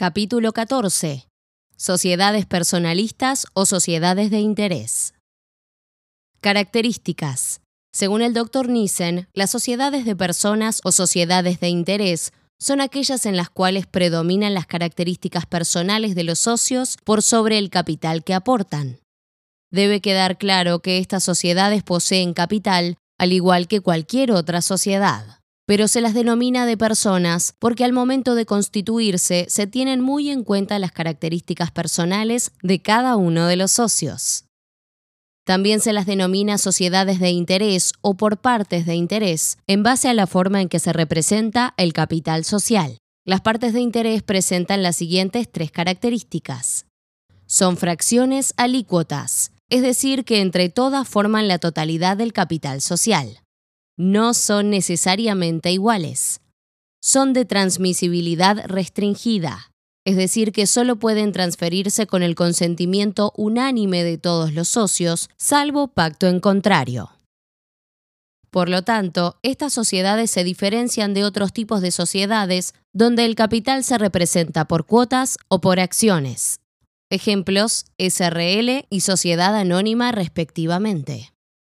Capítulo 14. Sociedades personalistas o sociedades de interés. Características. Según el Dr. Nissen, las sociedades de personas o sociedades de interés son aquellas en las cuales predominan las características personales de los socios por sobre el capital que aportan. Debe quedar claro que estas sociedades poseen capital, al igual que cualquier otra sociedad pero se las denomina de personas porque al momento de constituirse se tienen muy en cuenta las características personales de cada uno de los socios. También se las denomina sociedades de interés o por partes de interés, en base a la forma en que se representa el capital social. Las partes de interés presentan las siguientes tres características. Son fracciones alícuotas, es decir, que entre todas forman la totalidad del capital social no son necesariamente iguales. Son de transmisibilidad restringida, es decir, que solo pueden transferirse con el consentimiento unánime de todos los socios, salvo pacto en contrario. Por lo tanto, estas sociedades se diferencian de otros tipos de sociedades donde el capital se representa por cuotas o por acciones. Ejemplos, SRL y sociedad anónima respectivamente.